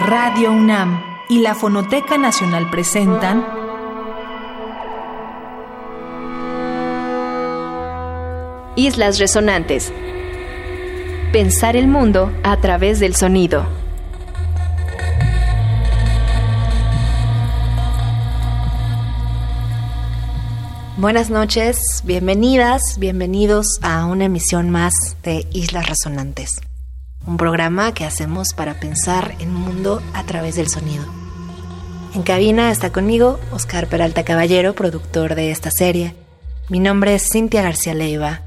Radio UNAM y la Fonoteca Nacional presentan Islas Resonantes. Pensar el mundo a través del sonido. Buenas noches, bienvenidas, bienvenidos a una emisión más de Islas Resonantes, un programa que hacemos para pensar el mundo a través del sonido. En cabina está conmigo Oscar Peralta Caballero, productor de esta serie. Mi nombre es Cintia García Leiva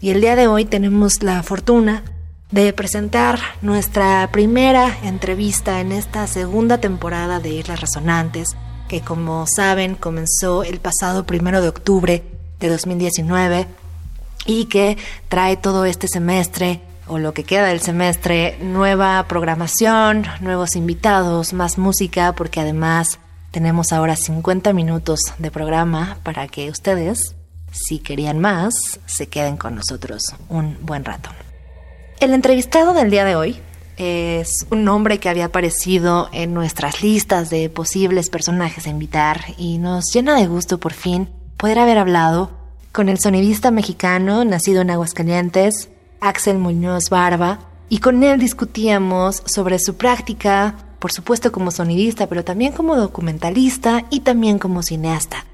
y el día de hoy tenemos la fortuna de presentar nuestra primera entrevista en esta segunda temporada de Islas Resonantes que como saben comenzó el pasado primero de octubre de 2019 y que trae todo este semestre o lo que queda del semestre, nueva programación, nuevos invitados, más música, porque además tenemos ahora 50 minutos de programa para que ustedes, si querían más, se queden con nosotros un buen rato. El entrevistado del día de hoy es un nombre que había aparecido en nuestras listas de posibles personajes a invitar y nos llena de gusto por fin poder haber hablado con el sonidista mexicano nacido en Aguascalientes, Axel Muñoz Barba, y con él discutíamos sobre su práctica, por supuesto como sonidista, pero también como documentalista y también como cineasta.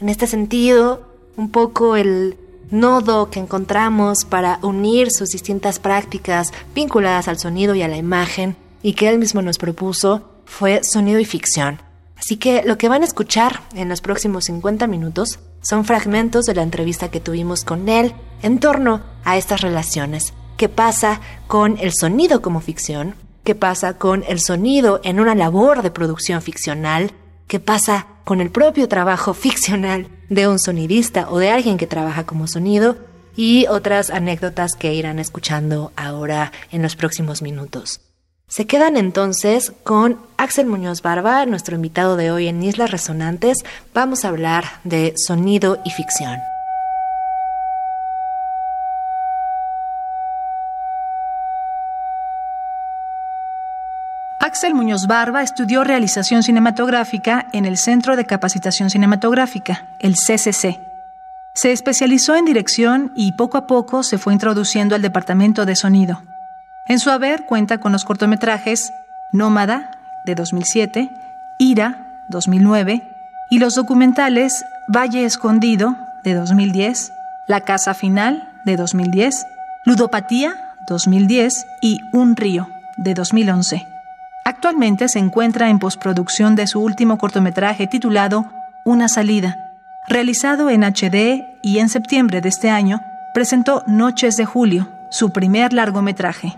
En este sentido, un poco el nodo que encontramos para unir sus distintas prácticas vinculadas al sonido y a la imagen y que él mismo nos propuso fue sonido y ficción. Así que lo que van a escuchar en los próximos 50 minutos son fragmentos de la entrevista que tuvimos con él en torno a estas relaciones. ¿Qué pasa con el sonido como ficción? ¿Qué pasa con el sonido en una labor de producción ficcional? ¿Qué pasa con el propio trabajo ficcional de un sonidista o de alguien que trabaja como sonido y otras anécdotas que irán escuchando ahora en los próximos minutos. Se quedan entonces con Axel Muñoz Barba, nuestro invitado de hoy en Islas Resonantes. Vamos a hablar de sonido y ficción. Axel Muñoz Barba estudió realización cinematográfica en el Centro de Capacitación Cinematográfica, el CCC. Se especializó en dirección y poco a poco se fue introduciendo al departamento de sonido. En su haber cuenta con los cortometrajes Nómada, de 2007, Ira, 2009, y los documentales Valle Escondido, de 2010, La Casa Final, de 2010, Ludopatía, 2010 y Un Río, de 2011. Actualmente se encuentra en postproducción de su último cortometraje titulado Una salida, realizado en HD y en septiembre de este año presentó Noches de Julio, su primer largometraje.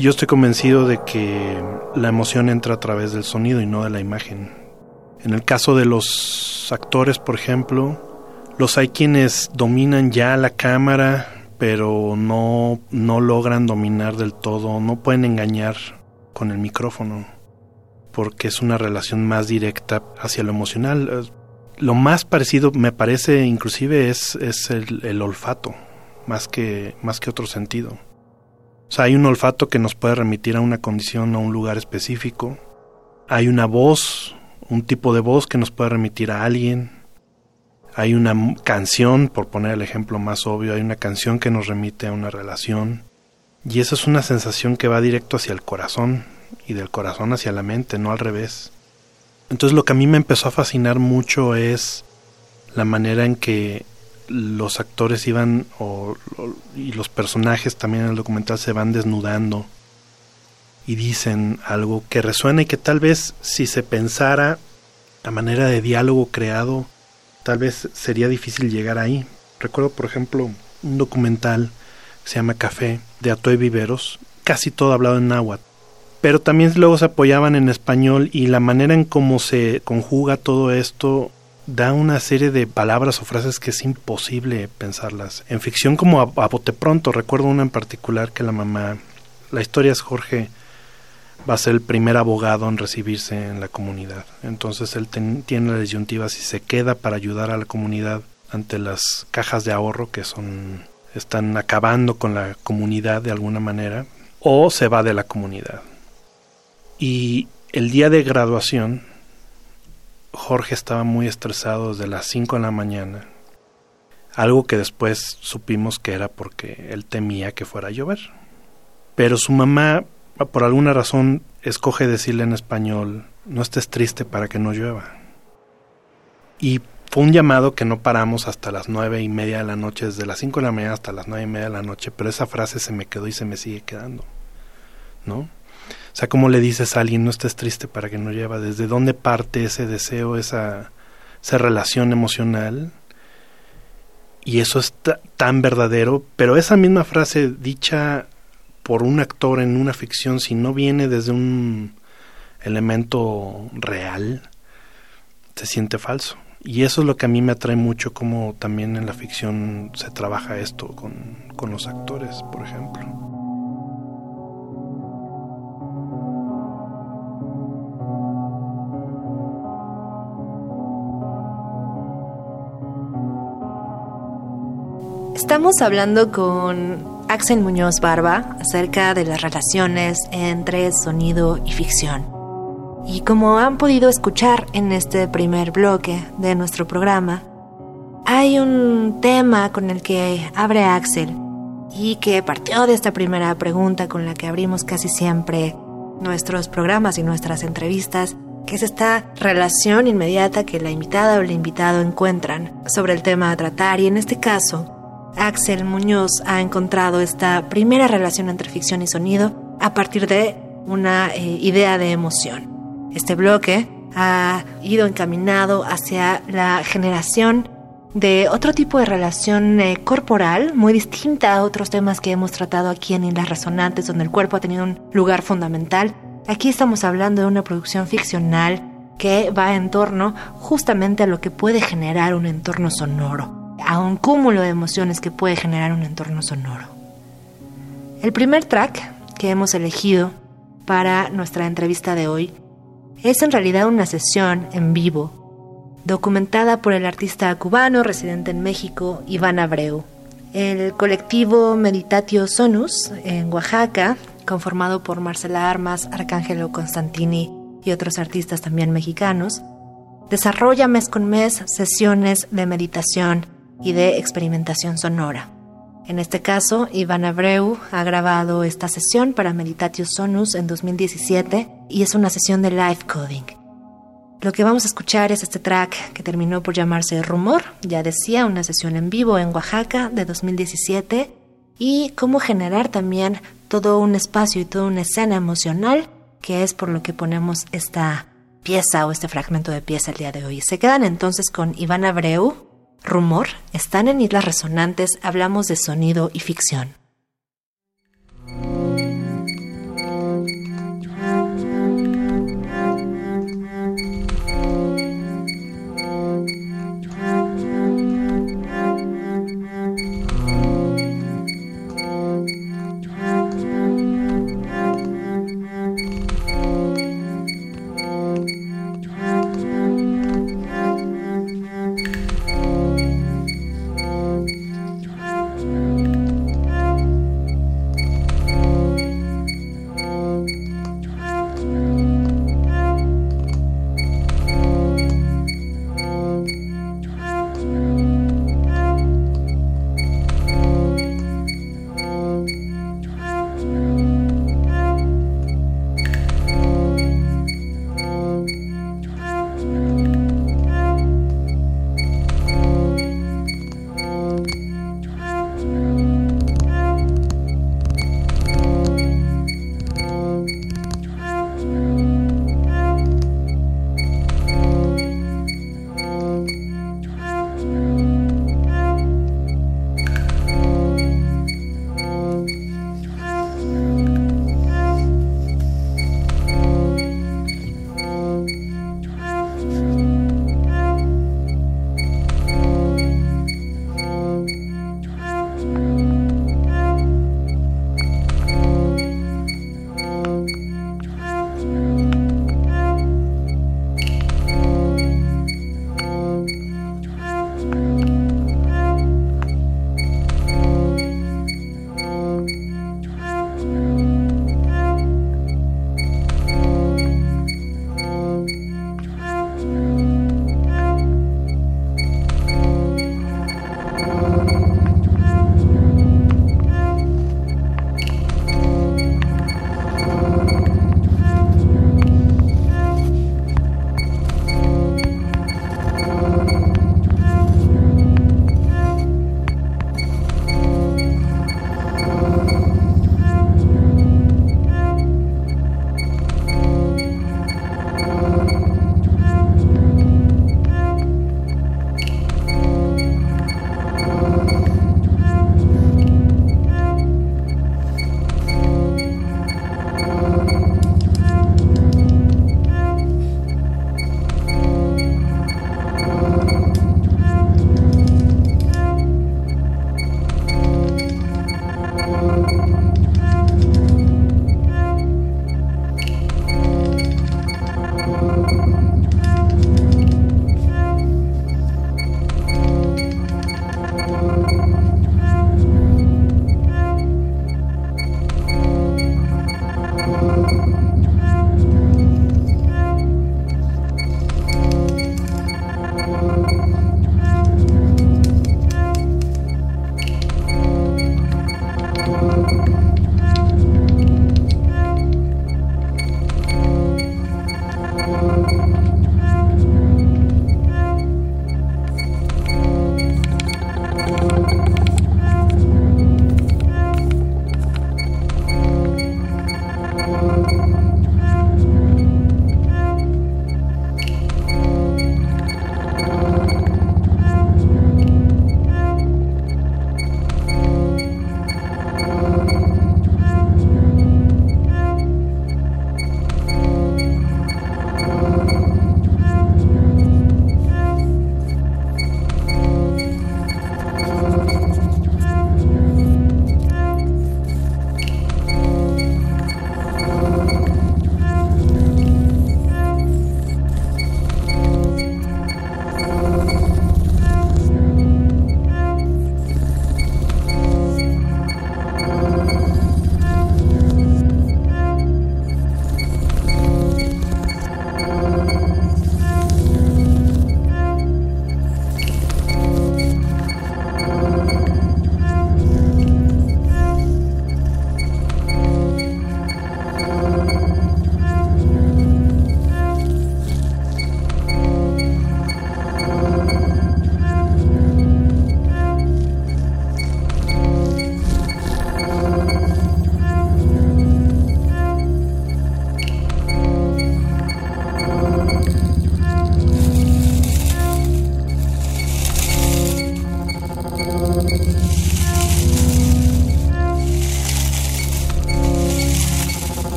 Yo estoy convencido de que la emoción entra a través del sonido y no de la imagen. En el caso de los actores, por ejemplo, los hay quienes dominan ya la cámara, pero no, no logran dominar del todo, no pueden engañar con el micrófono, porque es una relación más directa hacia lo emocional. Lo más parecido, me parece, inclusive, es, es el, el olfato, más que, más que otro sentido. O sea, hay un olfato que nos puede remitir a una condición o a un lugar específico. Hay una voz un tipo de voz que nos puede remitir a alguien. Hay una canción, por poner el ejemplo más obvio, hay una canción que nos remite a una relación. Y esa es una sensación que va directo hacia el corazón y del corazón hacia la mente, no al revés. Entonces lo que a mí me empezó a fascinar mucho es la manera en que los actores iban y los personajes también en el documental se van desnudando y dicen algo que resuena y que tal vez si se pensara a manera de diálogo creado, tal vez sería difícil llegar ahí. Recuerdo, por ejemplo, un documental que se llama Café de Atoy Viveros, casi todo hablado en náhuatl, pero también luego se apoyaban en español y la manera en cómo se conjuga todo esto da una serie de palabras o frases que es imposible pensarlas. En ficción como a, a bote pronto, recuerdo una en particular que la mamá, la historia es Jorge va a ser el primer abogado en recibirse en la comunidad. Entonces él tiene la disyuntiva si se queda para ayudar a la comunidad ante las cajas de ahorro que son están acabando con la comunidad de alguna manera o se va de la comunidad. Y el día de graduación Jorge estaba muy estresado desde las 5 de la mañana. Algo que después supimos que era porque él temía que fuera a llover. Pero su mamá por alguna razón escoge decirle en español, no estés triste para que no llueva. Y fue un llamado que no paramos hasta las nueve y media de la noche, desde las cinco de la mañana hasta las nueve y media de la noche, pero esa frase se me quedó y se me sigue quedando, ¿no? O sea, ¿cómo le dices a alguien no estés triste para que no llueva? ¿Desde dónde parte ese deseo, esa, esa relación emocional? Y eso es tan verdadero, pero esa misma frase dicha por un actor en una ficción, si no viene desde un elemento real, se siente falso. Y eso es lo que a mí me atrae mucho, como también en la ficción se trabaja esto con, con los actores, por ejemplo. Estamos hablando con Axel Muñoz Barba acerca de las relaciones entre sonido y ficción. Y como han podido escuchar en este primer bloque de nuestro programa, hay un tema con el que abre Axel y que partió de esta primera pregunta con la que abrimos casi siempre nuestros programas y nuestras entrevistas, que es esta relación inmediata que la invitada o el invitado encuentran sobre el tema a tratar y en este caso Axel Muñoz ha encontrado esta primera relación entre ficción y sonido a partir de una eh, idea de emoción. Este bloque ha ido encaminado hacia la generación de otro tipo de relación eh, corporal, muy distinta a otros temas que hemos tratado aquí en Las Resonantes, donde el cuerpo ha tenido un lugar fundamental. Aquí estamos hablando de una producción ficcional que va en torno justamente a lo que puede generar un entorno sonoro a un cúmulo de emociones que puede generar un entorno sonoro. El primer track que hemos elegido para nuestra entrevista de hoy es en realidad una sesión en vivo, documentada por el artista cubano residente en México, Iván Abreu. El colectivo Meditatio Sonus en Oaxaca, conformado por Marcela Armas, Arcángelo Constantini y otros artistas también mexicanos, desarrolla mes con mes sesiones de meditación y de experimentación sonora. En este caso, Iván Abreu ha grabado esta sesión para Meditatio Sonus en 2017 y es una sesión de live coding. Lo que vamos a escuchar es este track que terminó por llamarse Rumor, ya decía, una sesión en vivo en Oaxaca de 2017 y cómo generar también todo un espacio y toda una escena emocional que es por lo que ponemos esta pieza o este fragmento de pieza el día de hoy. Se quedan entonces con Iván Abreu Rumor, están en Islas Resonantes, hablamos de sonido y ficción.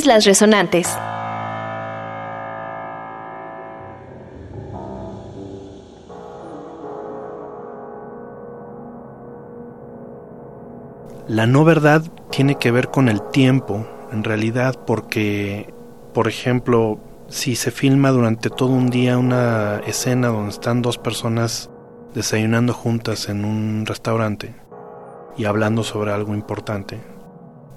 Islas Resonantes. La no verdad tiene que ver con el tiempo, en realidad, porque, por ejemplo, si se filma durante todo un día una escena donde están dos personas desayunando juntas en un restaurante y hablando sobre algo importante,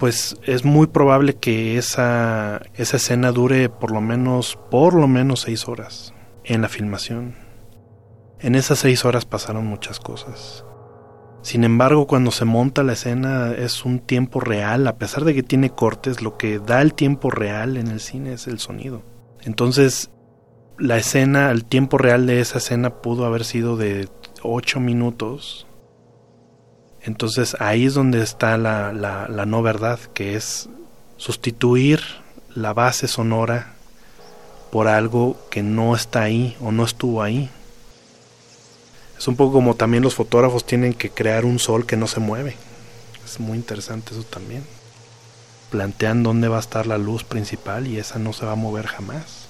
pues es muy probable que esa, esa escena dure por lo menos, por lo menos seis horas en la filmación. En esas seis horas pasaron muchas cosas. Sin embargo, cuando se monta la escena es un tiempo real, a pesar de que tiene cortes, lo que da el tiempo real en el cine es el sonido. Entonces, la escena, el tiempo real de esa escena pudo haber sido de ocho minutos. Entonces ahí es donde está la, la, la no verdad, que es sustituir la base sonora por algo que no está ahí o no estuvo ahí. Es un poco como también los fotógrafos tienen que crear un sol que no se mueve. Es muy interesante eso también. Plantean dónde va a estar la luz principal y esa no se va a mover jamás.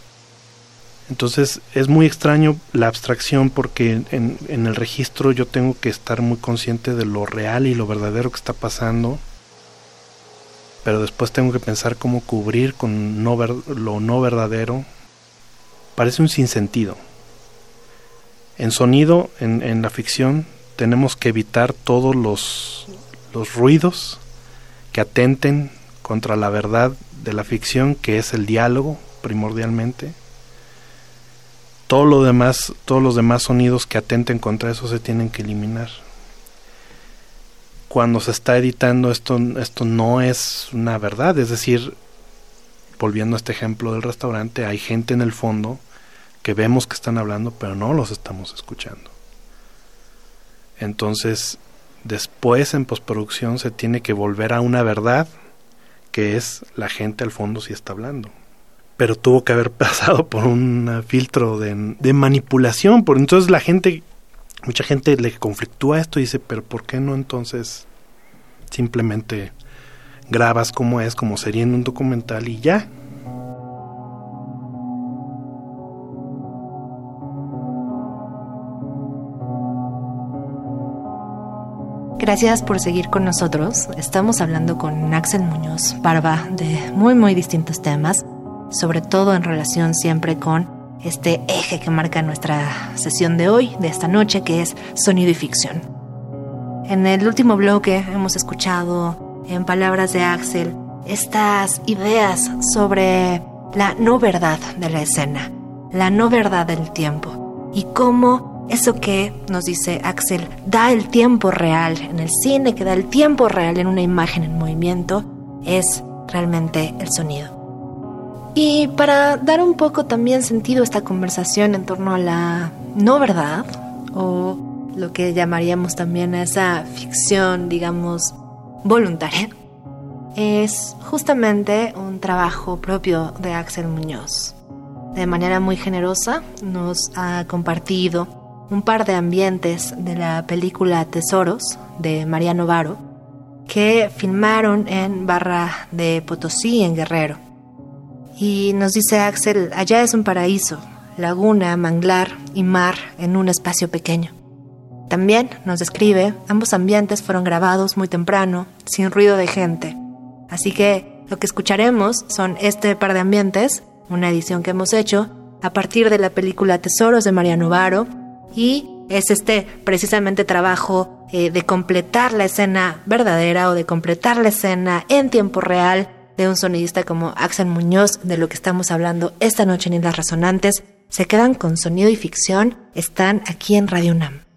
Entonces es muy extraño la abstracción porque en, en, el registro yo tengo que estar muy consciente de lo real y lo verdadero que está pasando, pero después tengo que pensar cómo cubrir con no ver, lo no verdadero. Parece un sinsentido. En sonido, en, la ficción, tenemos que evitar todos los, los ruidos que atenten contra la verdad de la ficción, que es el diálogo primordialmente. Todo lo demás, todos los demás sonidos que atenten contra eso se tienen que eliminar. Cuando se está editando esto, esto no es una verdad, es decir, volviendo a este ejemplo del restaurante, hay gente en el fondo que vemos que están hablando, pero no los estamos escuchando. Entonces, después en postproducción se tiene que volver a una verdad que es la gente al fondo si está hablando. Pero tuvo que haber pasado por un filtro de, de manipulación, por entonces la gente, mucha gente le conflictúa esto y dice, pero ¿por qué no entonces simplemente grabas como es, como sería en un documental y ya? Gracias por seguir con nosotros. Estamos hablando con Axel Muñoz Barba de muy muy distintos temas, sobre todo en relación siempre con este eje que marca nuestra sesión de hoy, de esta noche, que es sonido y ficción. En el último bloque hemos escuchado, en palabras de Axel, estas ideas sobre la no verdad de la escena, la no verdad del tiempo y cómo eso que nos dice Axel da el tiempo real en el cine, que da el tiempo real en una imagen en movimiento, es realmente el sonido. Y para dar un poco también sentido a esta conversación en torno a la no verdad, o lo que llamaríamos también esa ficción, digamos, voluntaria, es justamente un trabajo propio de Axel Muñoz. De manera muy generosa nos ha compartido un par de ambientes de la película Tesoros de Mariano Varo que filmaron en Barra de Potosí, en Guerrero. Y nos dice Axel, allá es un paraíso, laguna, manglar y mar en un espacio pequeño. También nos describe, ambos ambientes fueron grabados muy temprano, sin ruido de gente. Así que lo que escucharemos son este par de ambientes, una edición que hemos hecho, a partir de la película Tesoros de Mariano Varo, y es este precisamente trabajo eh, de completar la escena verdadera o de completar la escena en tiempo real de un sonidista como Axel Muñoz, de lo que estamos hablando esta noche en Islas Resonantes. Se quedan con sonido y ficción, están aquí en Radio UNAM.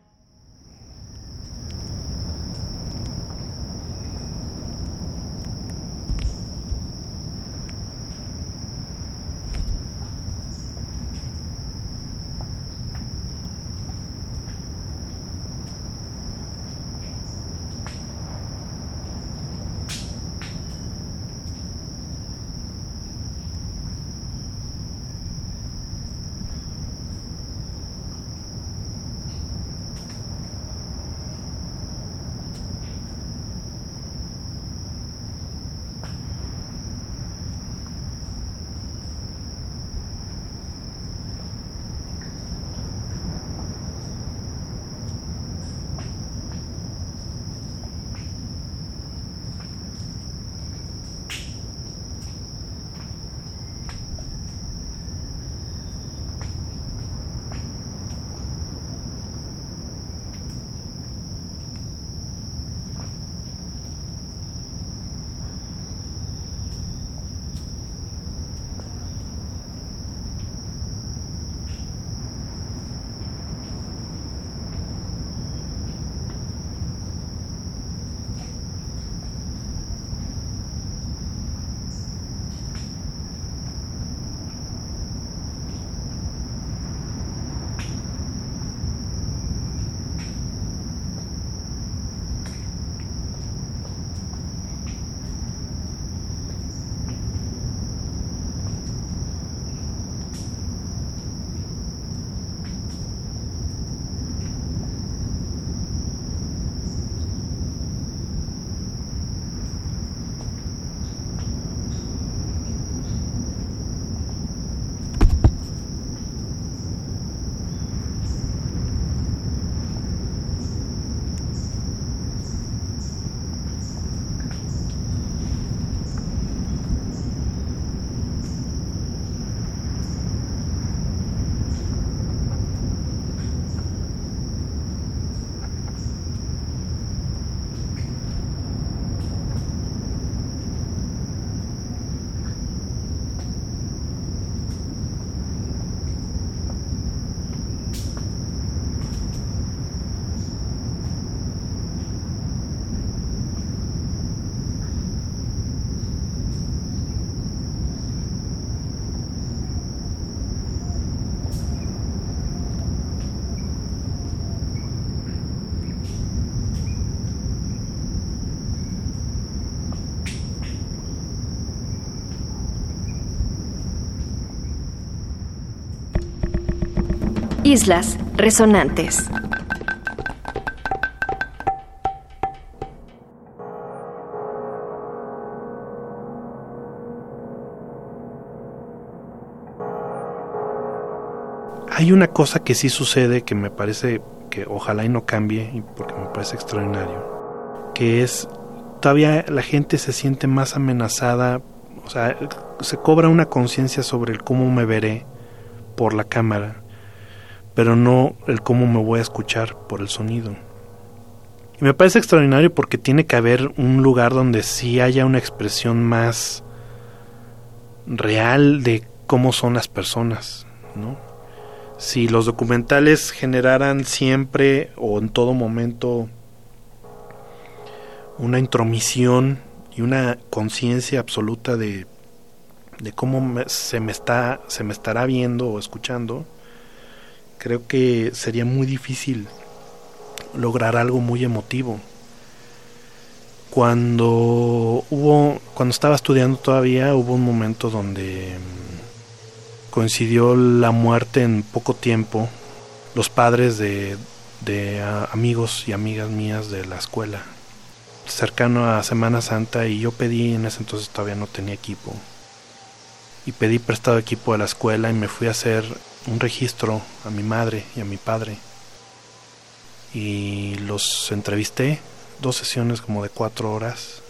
Islas Resonantes. Hay una cosa que sí sucede que me parece que ojalá y no cambie, porque me parece extraordinario, que es todavía la gente se siente más amenazada, o sea, se cobra una conciencia sobre el cómo me veré por la cámara, pero no el cómo me voy a escuchar por el sonido. Y me parece extraordinario porque tiene que haber un lugar donde sí haya una expresión más real de cómo son las personas, ¿no? si los documentales generaran siempre o en todo momento una intromisión y una conciencia absoluta de, de cómo se me está se me estará viendo o escuchando creo que sería muy difícil lograr algo muy emotivo. Cuando hubo cuando estaba estudiando todavía hubo un momento donde coincidió la muerte en poco tiempo, los padres de, de amigos y amigas mías de la escuela, cercano a Semana Santa, y yo pedí, en ese entonces todavía no tenía equipo, y pedí prestado equipo de la escuela y me fui a hacer un registro a mi madre y a mi padre. Y los entrevisté, dos sesiones como de cuatro horas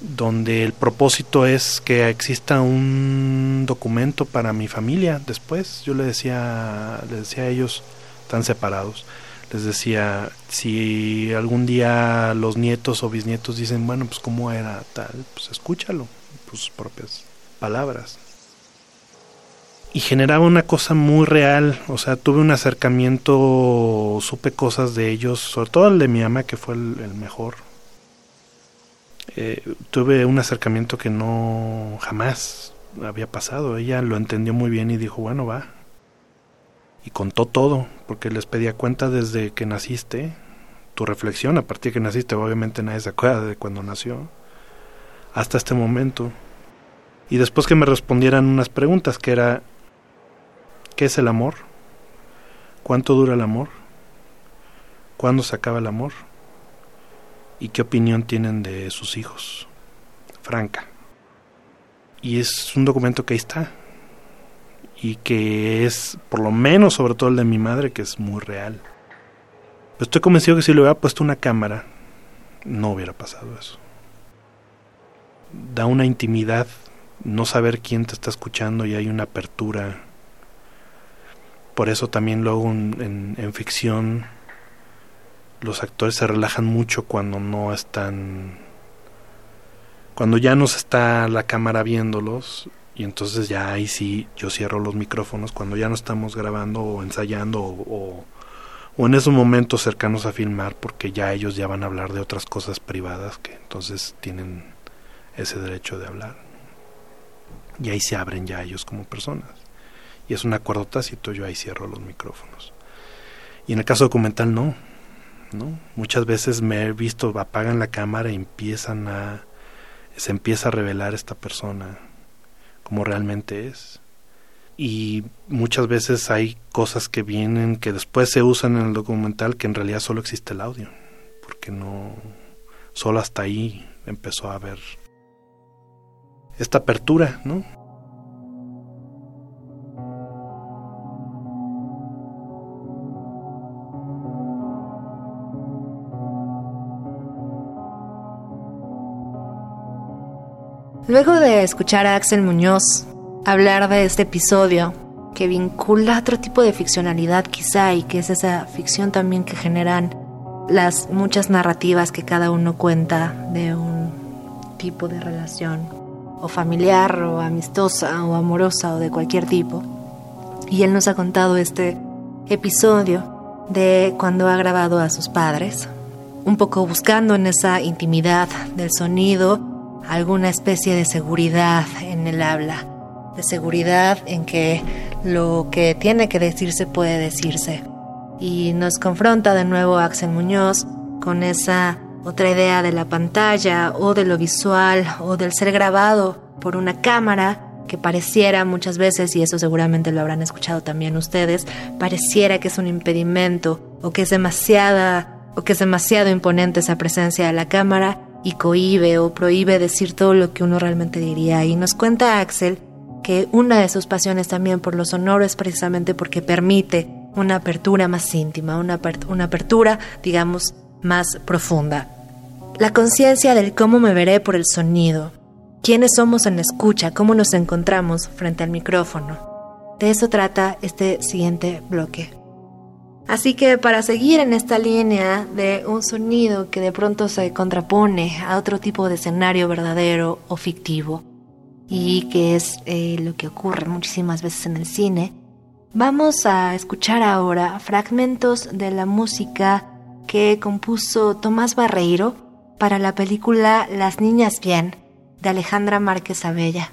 donde el propósito es que exista un documento para mi familia después. Yo le decía, les decía a ellos, están separados, les decía, si algún día los nietos o bisnietos dicen, bueno, pues cómo era tal, pues escúchalo, sus propias palabras. Y generaba una cosa muy real, o sea, tuve un acercamiento, supe cosas de ellos, sobre todo el de mi ama, que fue el mejor, eh, tuve un acercamiento que no jamás había pasado. Ella lo entendió muy bien y dijo, bueno, va. Y contó todo, porque les pedía cuenta desde que naciste, tu reflexión a partir de que naciste, obviamente nadie se acuerda de cuando nació, hasta este momento. Y después que me respondieran unas preguntas, que era, ¿qué es el amor? ¿Cuánto dura el amor? ¿Cuándo se acaba el amor? y qué opinión tienen de sus hijos. Franca. Y es un documento que ahí está. Y que es, por lo menos, sobre todo el de mi madre, que es muy real. estoy convencido que si le hubiera puesto una cámara, no hubiera pasado eso. Da una intimidad no saber quién te está escuchando y hay una apertura. Por eso también luego en, en ficción los actores se relajan mucho cuando no están cuando ya no está la cámara viéndolos y entonces ya ahí sí yo cierro los micrófonos cuando ya no estamos grabando o ensayando o, o, en esos momentos cercanos a filmar porque ya ellos ya van a hablar de otras cosas privadas que entonces tienen ese derecho de hablar. Y ahí se abren ya ellos como personas y es un acuerdo tácito yo ahí cierro los micrófonos y en el caso documental no ¿no? Muchas veces me he visto, apagan la cámara y empiezan a, se empieza a revelar esta persona como realmente es. Y muchas veces hay cosas que vienen que después se usan en el documental que en realidad solo existe el audio, porque no, solo hasta ahí empezó a haber esta apertura, ¿no? Luego de escuchar a Axel Muñoz hablar de este episodio, que vincula otro tipo de ficcionalidad quizá y que es esa ficción también que generan las muchas narrativas que cada uno cuenta de un tipo de relación o familiar o amistosa o amorosa o de cualquier tipo. Y él nos ha contado este episodio de cuando ha grabado a sus padres, un poco buscando en esa intimidad del sonido alguna especie de seguridad en el habla, de seguridad en que lo que tiene que decirse puede decirse. Y nos confronta de nuevo Axel Muñoz con esa otra idea de la pantalla o de lo visual o del ser grabado por una cámara que pareciera muchas veces, y eso seguramente lo habrán escuchado también ustedes, pareciera que es un impedimento o que es demasiada o que es demasiado imponente esa presencia de la cámara y cohibe o prohíbe decir todo lo que uno realmente diría. Y nos cuenta Axel que una de sus pasiones también por lo sonoro es precisamente porque permite una apertura más íntima, una, una apertura, digamos, más profunda. La conciencia del cómo me veré por el sonido, quiénes somos en la escucha, cómo nos encontramos frente al micrófono. De eso trata este siguiente bloque. Así que para seguir en esta línea de un sonido que de pronto se contrapone a otro tipo de escenario verdadero o fictivo, y que es eh, lo que ocurre muchísimas veces en el cine, vamos a escuchar ahora fragmentos de la música que compuso Tomás Barreiro para la película Las Niñas Bien de Alejandra Márquez Abella.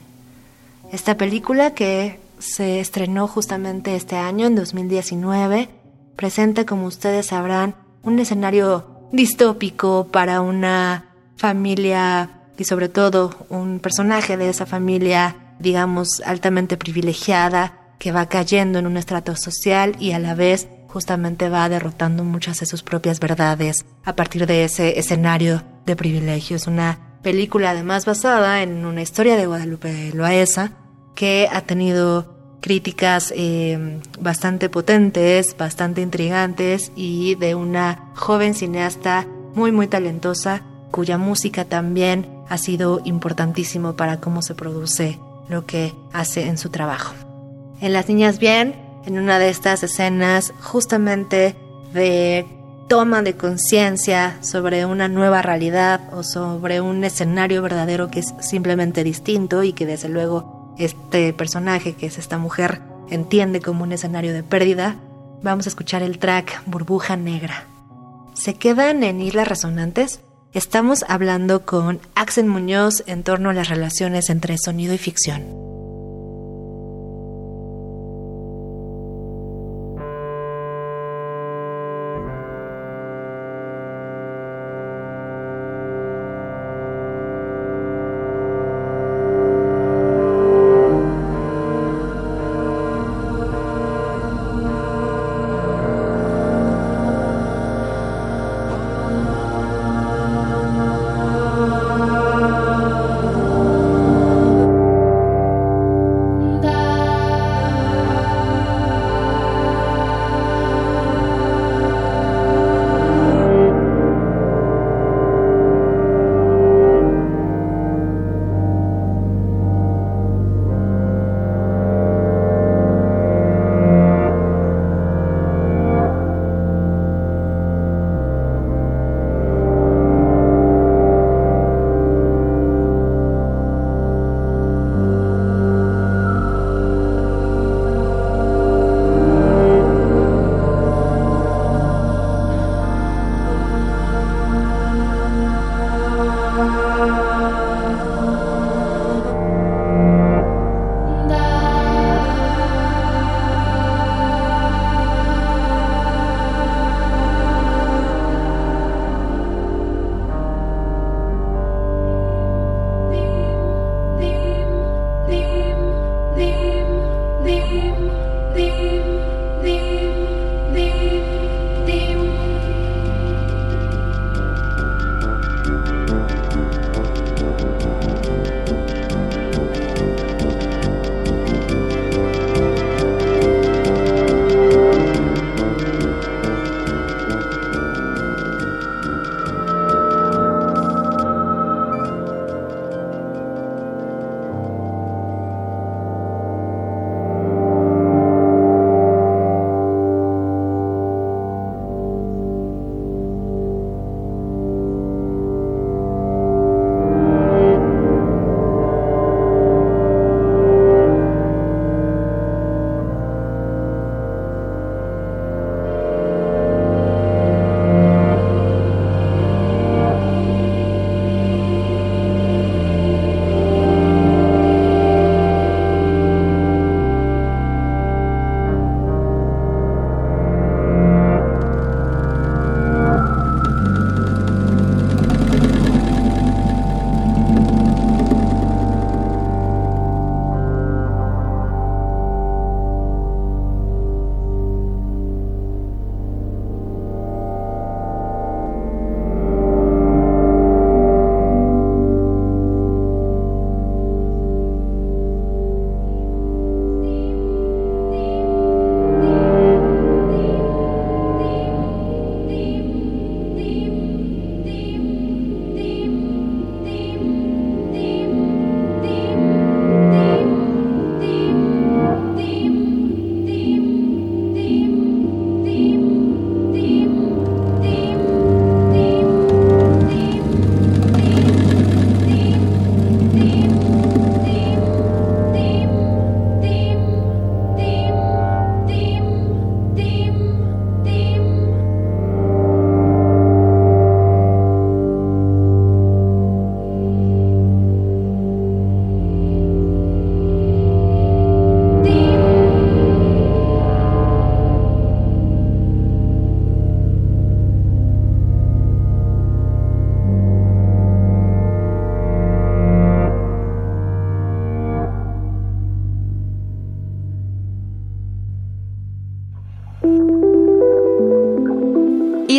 Esta película que se estrenó justamente este año, en 2019, presenta, como ustedes sabrán, un escenario distópico para una familia y sobre todo un personaje de esa familia, digamos, altamente privilegiada, que va cayendo en un estrato social y a la vez justamente va derrotando muchas de sus propias verdades a partir de ese escenario de privilegios. Una película además basada en una historia de Guadalupe Loaesa que ha tenido críticas eh, bastante potentes, bastante intrigantes y de una joven cineasta muy muy talentosa cuya música también ha sido importantísimo para cómo se produce lo que hace en su trabajo. En Las Niñas Bien, en una de estas escenas justamente de toma de conciencia sobre una nueva realidad o sobre un escenario verdadero que es simplemente distinto y que desde luego este personaje, que es esta mujer, entiende como un escenario de pérdida, vamos a escuchar el track Burbuja Negra. ¿Se quedan en Islas Resonantes? Estamos hablando con Axel Muñoz en torno a las relaciones entre sonido y ficción.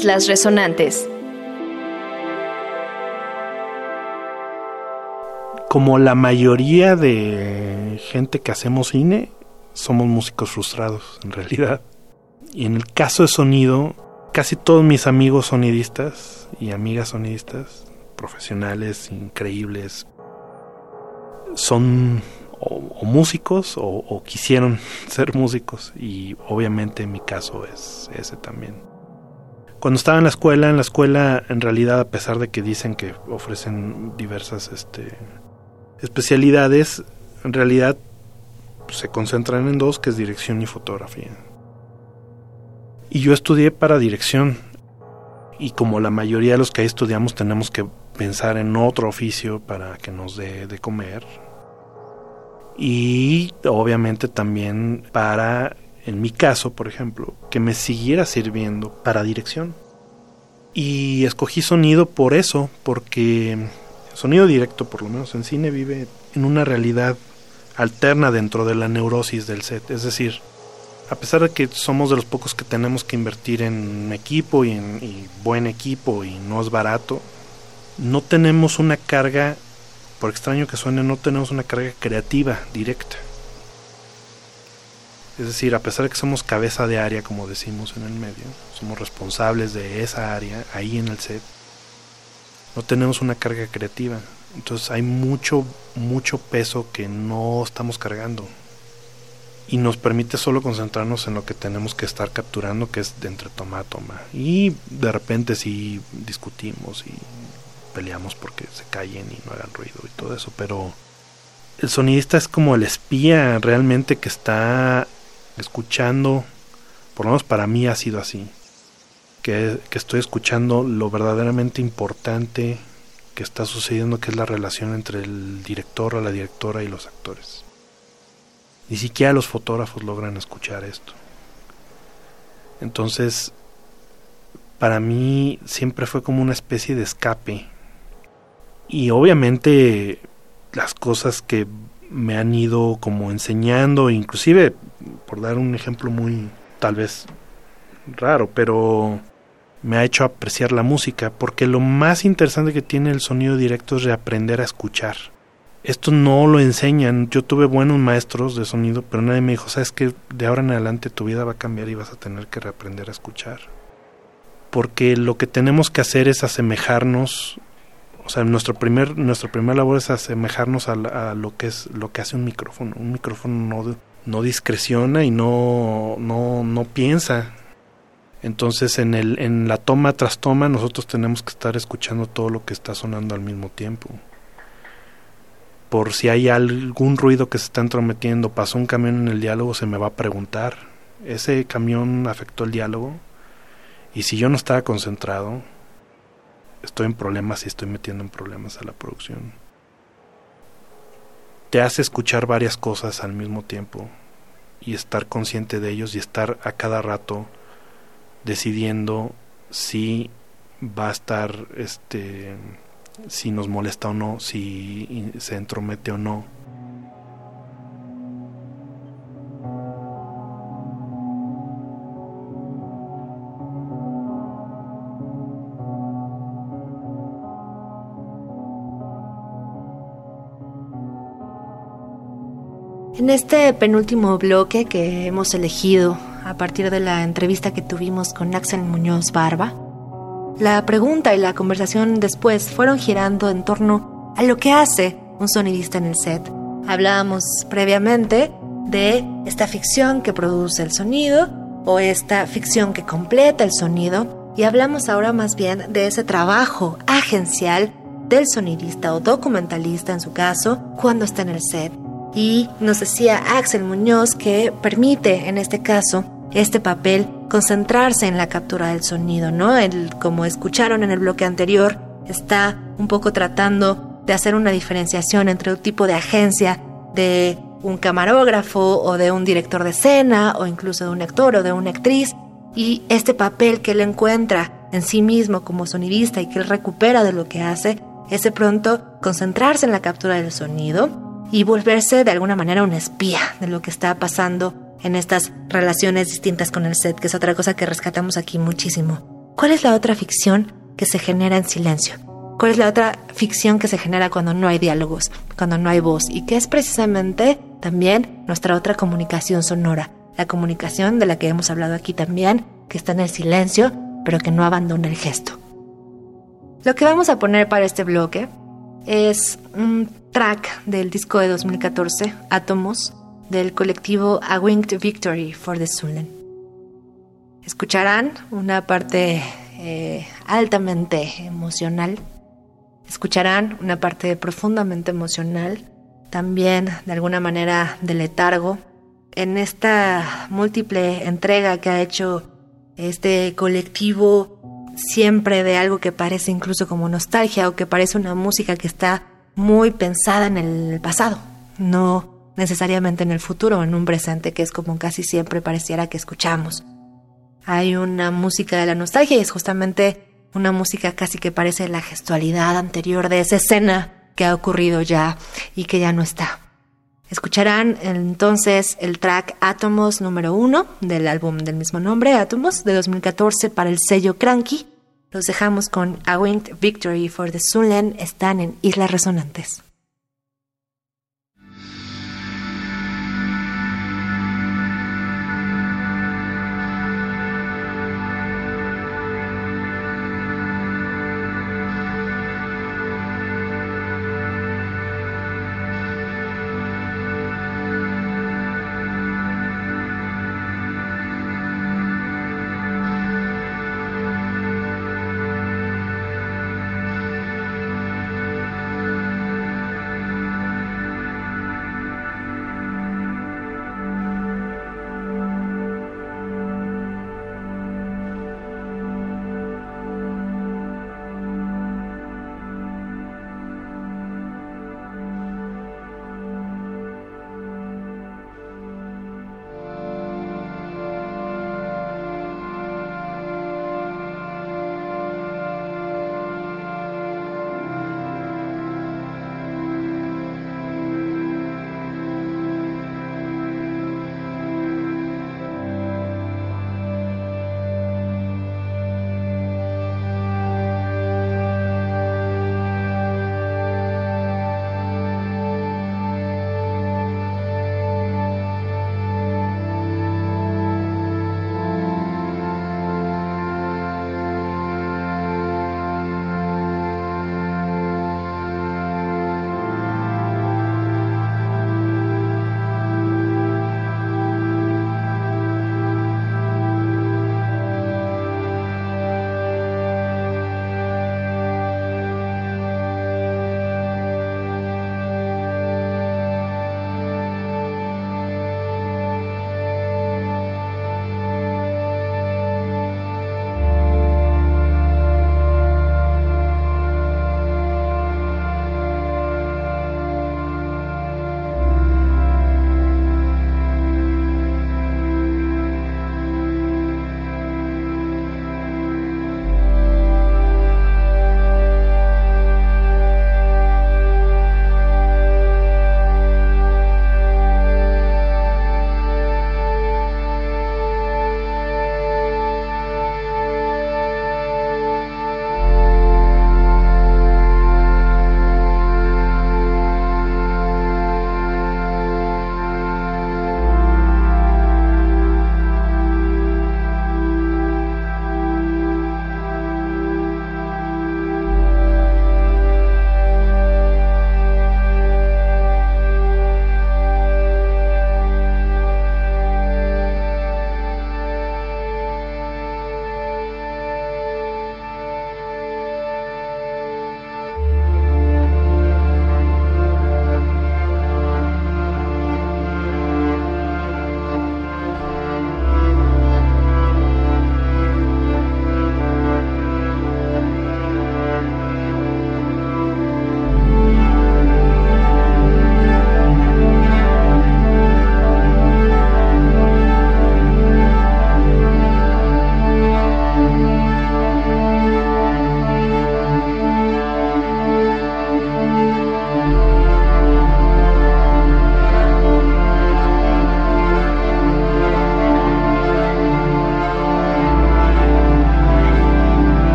Islas Resonantes. Como la mayoría de gente que hacemos cine, somos músicos frustrados en realidad. Y en el caso de sonido, casi todos mis amigos sonidistas y amigas sonidistas, profesionales increíbles, son o, músicos o, quisieron ser músicos y obviamente mi caso es ese también. Cuando estaba en la escuela, en la escuela en realidad a pesar de que dicen que ofrecen diversas este, especialidades, en realidad se concentran en dos, que es dirección y fotografía. Y yo estudié para dirección. Y como la mayoría de los que ahí estudiamos tenemos que pensar en otro oficio para que nos dé de comer, y obviamente también para, en mi caso, por ejemplo, que me siguiera sirviendo para dirección. Y escogí sonido por eso, porque sonido directo, por lo menos en cine, vive en una realidad alterna dentro de la neurosis del set. Es decir, a pesar de que somos de los pocos que tenemos que invertir en equipo y en buen equipo y no es barato, no tenemos una carga por extraño que suene, no tenemos una carga creativa directa. Es decir, a pesar de que somos cabeza de área, como decimos en el medio, somos responsables de esa área ahí en el set, no tenemos una carga creativa. Entonces hay mucho, mucho peso que no estamos cargando. Y nos permite solo concentrarnos en lo que tenemos que estar capturando, que es de entre toma a toma. Y de repente sí discutimos y peleamos porque se callen y no hagan ruido y todo eso, pero el sonidista es como el espía realmente que está escuchando, por lo menos para mí ha sido así, que, estoy escuchando lo verdaderamente importante que está sucediendo, que es la relación entre el director o la directora y los actores. Ni siquiera los fotógrafos logran escuchar esto. Entonces, para mí siempre fue como una especie de escape y obviamente las cosas que me han ido como enseñando, inclusive por dar un ejemplo muy tal vez raro, pero me ha hecho apreciar la música, porque lo más interesante que tiene el sonido directo es reaprender a escuchar. Esto no lo enseñan, yo tuve buenos maestros de sonido, pero nadie me dijo, sabes que de ahora en adelante tu vida va a cambiar y vas a tener que reaprender a escuchar. Porque lo que tenemos que hacer es asemejarnos o sea, nuestro primer, nuestra primera labor es asemejarnos a, lo que es lo que hace un micrófono. Un micrófono no, no discreciona y no, no, no piensa. Entonces en, el, en la toma tras toma nosotros tenemos que estar escuchando todo lo que está sonando al mismo tiempo. Por si hay algún ruido que se está entrometiendo, pasó un camión en el diálogo, se me va a preguntar, ¿ese camión afectó el diálogo? Y si yo no estaba concentrado, estoy en problemas y estoy metiendo en problemas a la producción. Te hace escuchar varias cosas al mismo tiempo y estar consciente de ellos y estar a cada rato decidiendo si va a estar este si nos molesta o no, si se entromete o no En este penúltimo bloque que hemos elegido a partir de la entrevista que tuvimos con Axel Muñoz Barba, la pregunta y la conversación después fueron girando en torno a lo que hace un sonidista en el set. Hablábamos previamente de esta ficción que produce el sonido o esta ficción que completa el sonido y hablamos ahora más bien de ese trabajo agencial del sonidista o documentalista en su caso cuando está en el set y nos decía Axel Muñoz que permite en este caso este papel concentrarse en la captura del sonido, ¿no? El, como escucharon en el bloque anterior, está un poco tratando de hacer una diferenciación entre un tipo de agencia de un camarógrafo o de un director de escena o incluso de un actor o de una actriz y este papel que él encuentra en sí mismo como sonidista y que él recupera de lo que hace es de pronto concentrarse en la captura del sonido y volverse de alguna manera un espía de lo que está pasando en estas relaciones distintas con el set, que es otra cosa que rescatamos aquí muchísimo. ¿cuál es la otra ficción que se genera en silencio? ¿Cuál es la otra ficción que se genera cuando no hay diálogos, cuando no hay voz? Y que es precisamente también nuestra otra comunicación sonora, la comunicación de la que hemos hablado aquí también, que está en el silencio, pero que no abandona el gesto. Lo que vamos a poner para este bloque es un track del disco de 2014, Átomos, del colectivo A Winged Victory for the Zulen. Escucharán una parte eh, altamente emocional Escucharán una parte profundamente emocional, también de alguna manera de letargo, en esta múltiple entrega que ha hecho este colectivo siempre de algo que parece incluso como nostalgia o que parece una música que está muy pensada en el pasado, no necesariamente en el futuro o en un presente que es como casi siempre pareciera que escuchamos. Hay una música de la nostalgia y es justamente una música casi que parece la gestualidad anterior de esa escena que ha ocurrido ya y que ya no está. Escucharán entonces el track Atomos número uno del álbum del mismo nombre, Atomos, de 2014 para el sello Cranky. Los dejamos con A Winged Victory for the Sunland. Están en Islas Resonantes.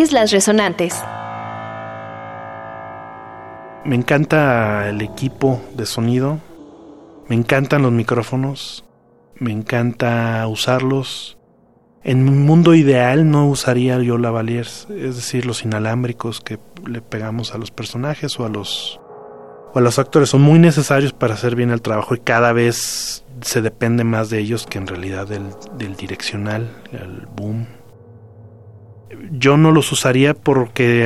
Islas Resonantes. Me encanta el equipo de sonido, me encantan los micrófonos, me encanta usarlos. En mi mundo ideal no usaría yo lavaliers, es decir, los inalámbricos que le pegamos a los personajes o a los o a los actores son muy necesarios para hacer bien el trabajo y cada vez se depende más de ellos que en realidad del, del direccional, el boom. Yo no los usaría porque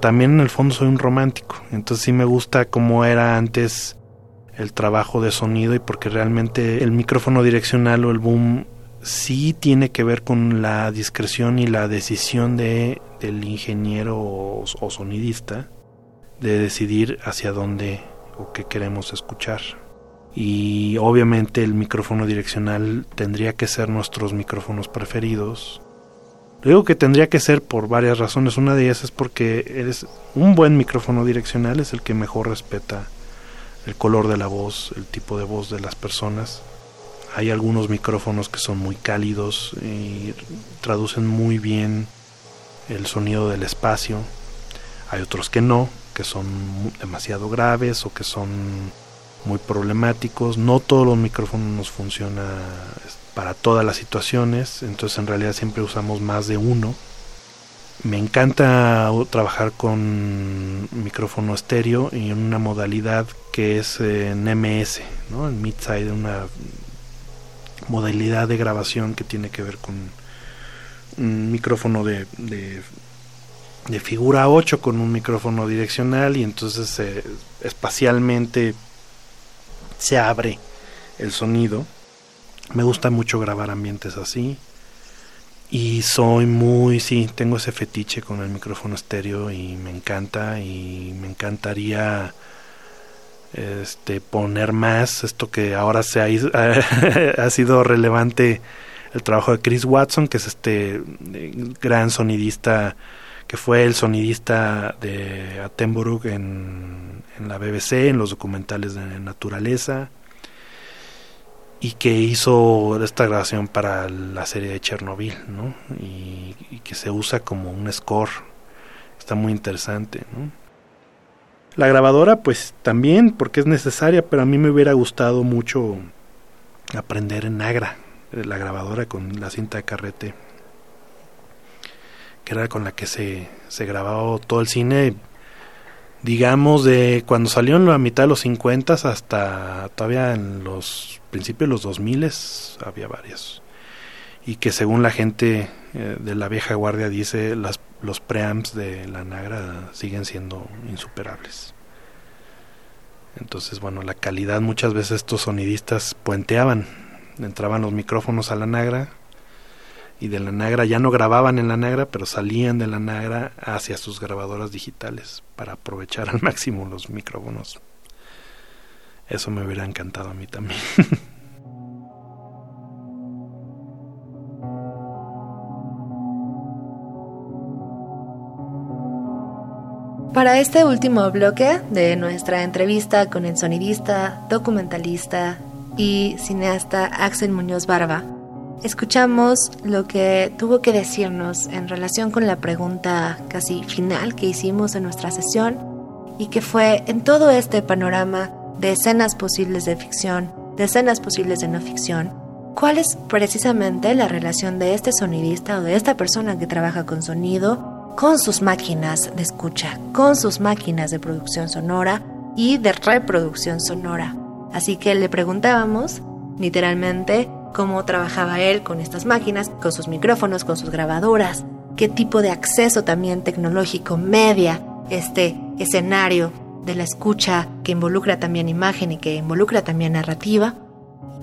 también en el fondo soy un romántico, entonces sí me gusta como era antes el trabajo de sonido y porque realmente el micrófono direccional o el boom sí tiene que ver con la discreción y la decisión de, del ingeniero o sonidista de decidir hacia dónde o qué queremos escuchar. Y obviamente el micrófono direccional tendría que ser nuestros micrófonos preferidos. Digo que tendría que ser por varias razones. Una de ellas es porque eres un buen micrófono direccional es el que mejor respeta el color de la voz, el tipo de voz de las personas. Hay algunos micrófonos que son muy cálidos y traducen muy bien el sonido del espacio. Hay otros que no, que son demasiado graves o que son muy problemáticos. No todos los micrófonos nos funcionan para todas las situaciones, entonces en realidad siempre usamos más de uno. Me encanta trabajar con micrófono estéreo y en una modalidad que es en MS, ¿no? en mid-side, una modalidad de grabación que tiene que ver con un micrófono de, de de figura 8 con un micrófono direccional y entonces eh, espacialmente se abre el sonido. Me gusta mucho grabar ambientes así. Y soy muy, sí, tengo ese fetiche con el micrófono estéreo y me encanta y me encantaría este poner más esto que ahora se ha, ha sido relevante el trabajo de Chris Watson, que es este eh, gran sonidista que fue el sonidista de Attenborough en, en la BBC, en los documentales de naturaleza, y que hizo esta grabación para la serie de Chernobyl, ¿no? Y, que se usa como un score, está muy interesante, ¿no? La grabadora, pues también, porque es necesaria, pero a mí me hubiera gustado mucho aprender en Agra, la grabadora con la cinta de carrete que era con la que se, se grababa todo el cine, digamos, de cuando salió en la mitad de los 50 hasta todavía en los principios de los 2000 había varios. Y que según la gente eh, de la vieja guardia dice, las, los preamps de la Nagra siguen siendo insuperables. Entonces, bueno, la calidad muchas veces estos sonidistas puenteaban, entraban los micrófonos a la Nagra, y de la Nagra ya no grababan en la Nagra, pero salían de la Nagra hacia sus grabadoras digitales para aprovechar al máximo los micrófonos. Eso me hubiera encantado a mí también. Para este último bloque de nuestra entrevista con el sonidista, documentalista y cineasta Axel Muñoz Barba, escuchamos lo que tuvo que decirnos en relación con la pregunta casi final que hicimos en nuestra sesión y que fue en todo este panorama de escenas posibles de ficción, de escenas posibles de no ficción, ¿cuál es precisamente la relación de este sonidista o de esta persona que trabaja con sonido con sus máquinas de escucha, con sus máquinas de producción sonora y de reproducción sonora? Así que le preguntábamos, literalmente, cómo trabajaba él con estas máquinas, con sus micrófonos, con sus grabadoras, qué tipo de acceso también tecnológico media este escenario de la escucha que involucra también imagen y que involucra también narrativa.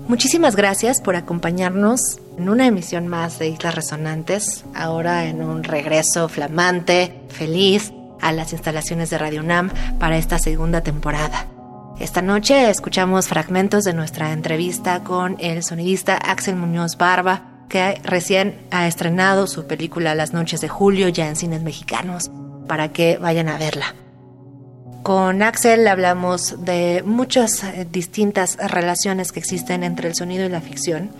Muchísimas gracias por acompañarnos en una emisión más de Islas Resonantes, ahora en un regreso flamante, feliz a las instalaciones de Radio NAM para esta segunda temporada. Esta noche escuchamos fragmentos de nuestra entrevista con el sonidista Axel Muñoz Barba, que recién ha estrenado su película Las noches de julio ya en cines mexicanos, para que vayan a verla. Con Axel hablamos de muchas eh, distintas relaciones que existen entre el sonido y la ficción,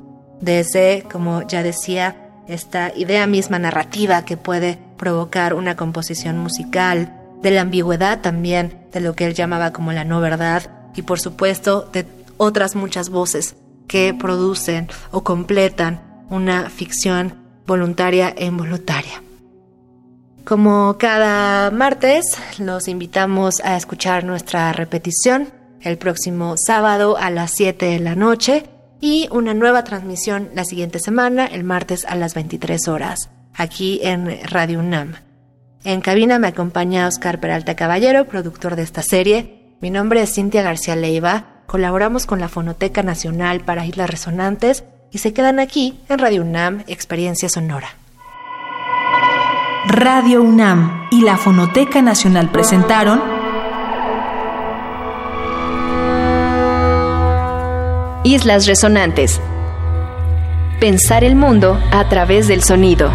desde, como ya decía, esta idea misma narrativa que puede provocar una composición musical, de la ambigüedad también, de lo que él llamaba como la no verdad, y por supuesto de otras muchas voces que producen o completan una ficción voluntaria e involuntaria. Como cada martes, los invitamos a escuchar nuestra repetición el próximo sábado a las 7 de la noche y una nueva transmisión la siguiente semana, el martes a las 23 horas, aquí en Radio UNAM. En cabina me acompaña Oscar Peralta Caballero, productor de esta serie. Mi nombre es Cintia García Leiva. Colaboramos con la Fonoteca Nacional para Islas Resonantes y se quedan aquí en Radio UNAM Experiencia Sonora. Radio UNAM y la Fonoteca Nacional presentaron Islas Resonantes. Pensar el mundo a través del sonido.